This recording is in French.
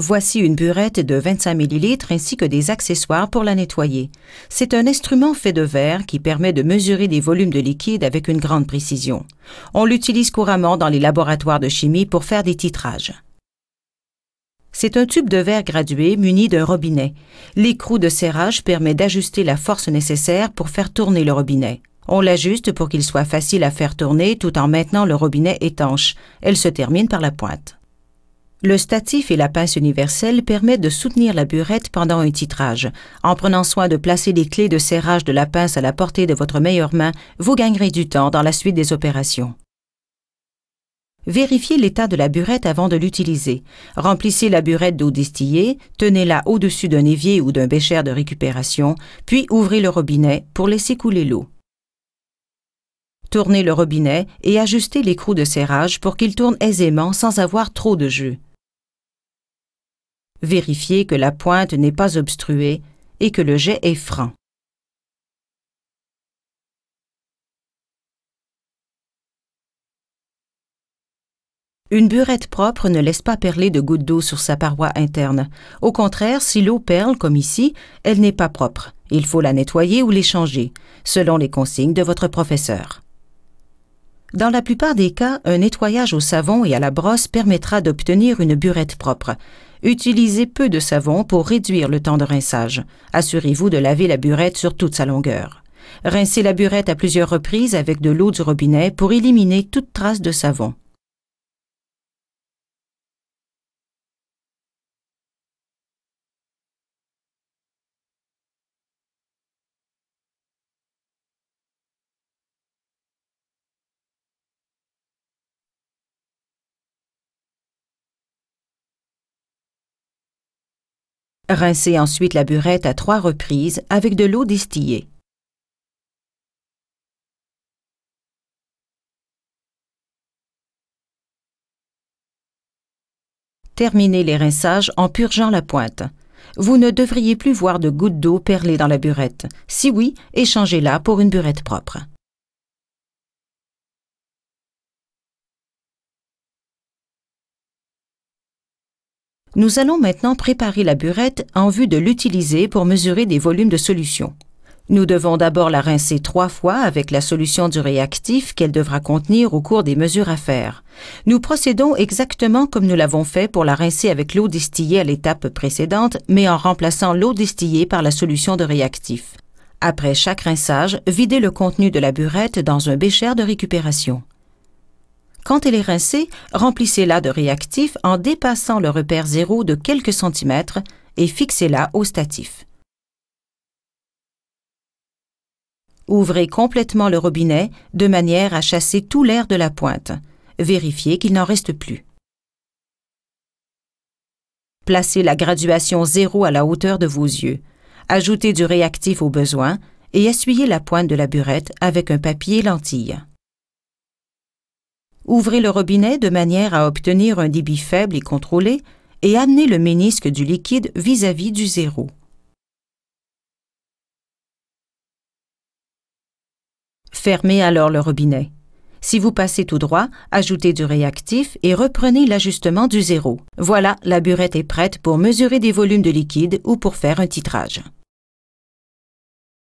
Voici une burette de 25 ml ainsi que des accessoires pour la nettoyer. C'est un instrument fait de verre qui permet de mesurer des volumes de liquide avec une grande précision. On l'utilise couramment dans les laboratoires de chimie pour faire des titrages. C'est un tube de verre gradué muni d'un robinet. L'écrou de serrage permet d'ajuster la force nécessaire pour faire tourner le robinet. On l'ajuste pour qu'il soit facile à faire tourner tout en maintenant le robinet étanche. Elle se termine par la pointe. Le statif et la pince universelle permettent de soutenir la burette pendant un titrage. En prenant soin de placer les clés de serrage de la pince à la portée de votre meilleure main, vous gagnerez du temps dans la suite des opérations. Vérifiez l'état de la burette avant de l'utiliser. Remplissez la burette d'eau distillée, tenez-la au-dessus d'un évier ou d'un bécher de récupération, puis ouvrez le robinet pour laisser couler l'eau. Tournez le robinet et ajustez l'écrou de serrage pour qu'il tourne aisément sans avoir trop de jeu. Vérifiez que la pointe n'est pas obstruée et que le jet est franc. Une burette propre ne laisse pas perler de gouttes d'eau sur sa paroi interne. Au contraire, si l'eau perle, comme ici, elle n'est pas propre. Il faut la nettoyer ou l'échanger, selon les consignes de votre professeur. Dans la plupart des cas, un nettoyage au savon et à la brosse permettra d'obtenir une burette propre. Utilisez peu de savon pour réduire le temps de rinçage. Assurez-vous de laver la burette sur toute sa longueur. Rincez la burette à plusieurs reprises avec de l'eau du robinet pour éliminer toute trace de savon. Rincez ensuite la burette à trois reprises avec de l'eau distillée. Terminez les rinçages en purgeant la pointe. Vous ne devriez plus voir de gouttes d'eau perlées dans la burette. Si oui, échangez-la pour une burette propre. Nous allons maintenant préparer la burette en vue de l'utiliser pour mesurer des volumes de solution. Nous devons d'abord la rincer trois fois avec la solution du réactif qu'elle devra contenir au cours des mesures à faire. Nous procédons exactement comme nous l'avons fait pour la rincer avec l'eau distillée à l'étape précédente, mais en remplaçant l'eau distillée par la solution de réactif. Après chaque rinçage, videz le contenu de la burette dans un bécher de récupération. Quand elle est rincée, remplissez-la de réactif en dépassant le repère zéro de quelques centimètres et fixez-la au statif. Ouvrez complètement le robinet de manière à chasser tout l'air de la pointe. Vérifiez qu'il n'en reste plus. Placez la graduation zéro à la hauteur de vos yeux. Ajoutez du réactif au besoin et essuyez la pointe de la burette avec un papier lentille. Ouvrez le robinet de manière à obtenir un débit faible et contrôlé et amenez le ménisque du liquide vis-à-vis du zéro. Fermez alors le robinet. Si vous passez tout droit, ajoutez du réactif et reprenez l'ajustement du zéro. Voilà, la burette est prête pour mesurer des volumes de liquide ou pour faire un titrage.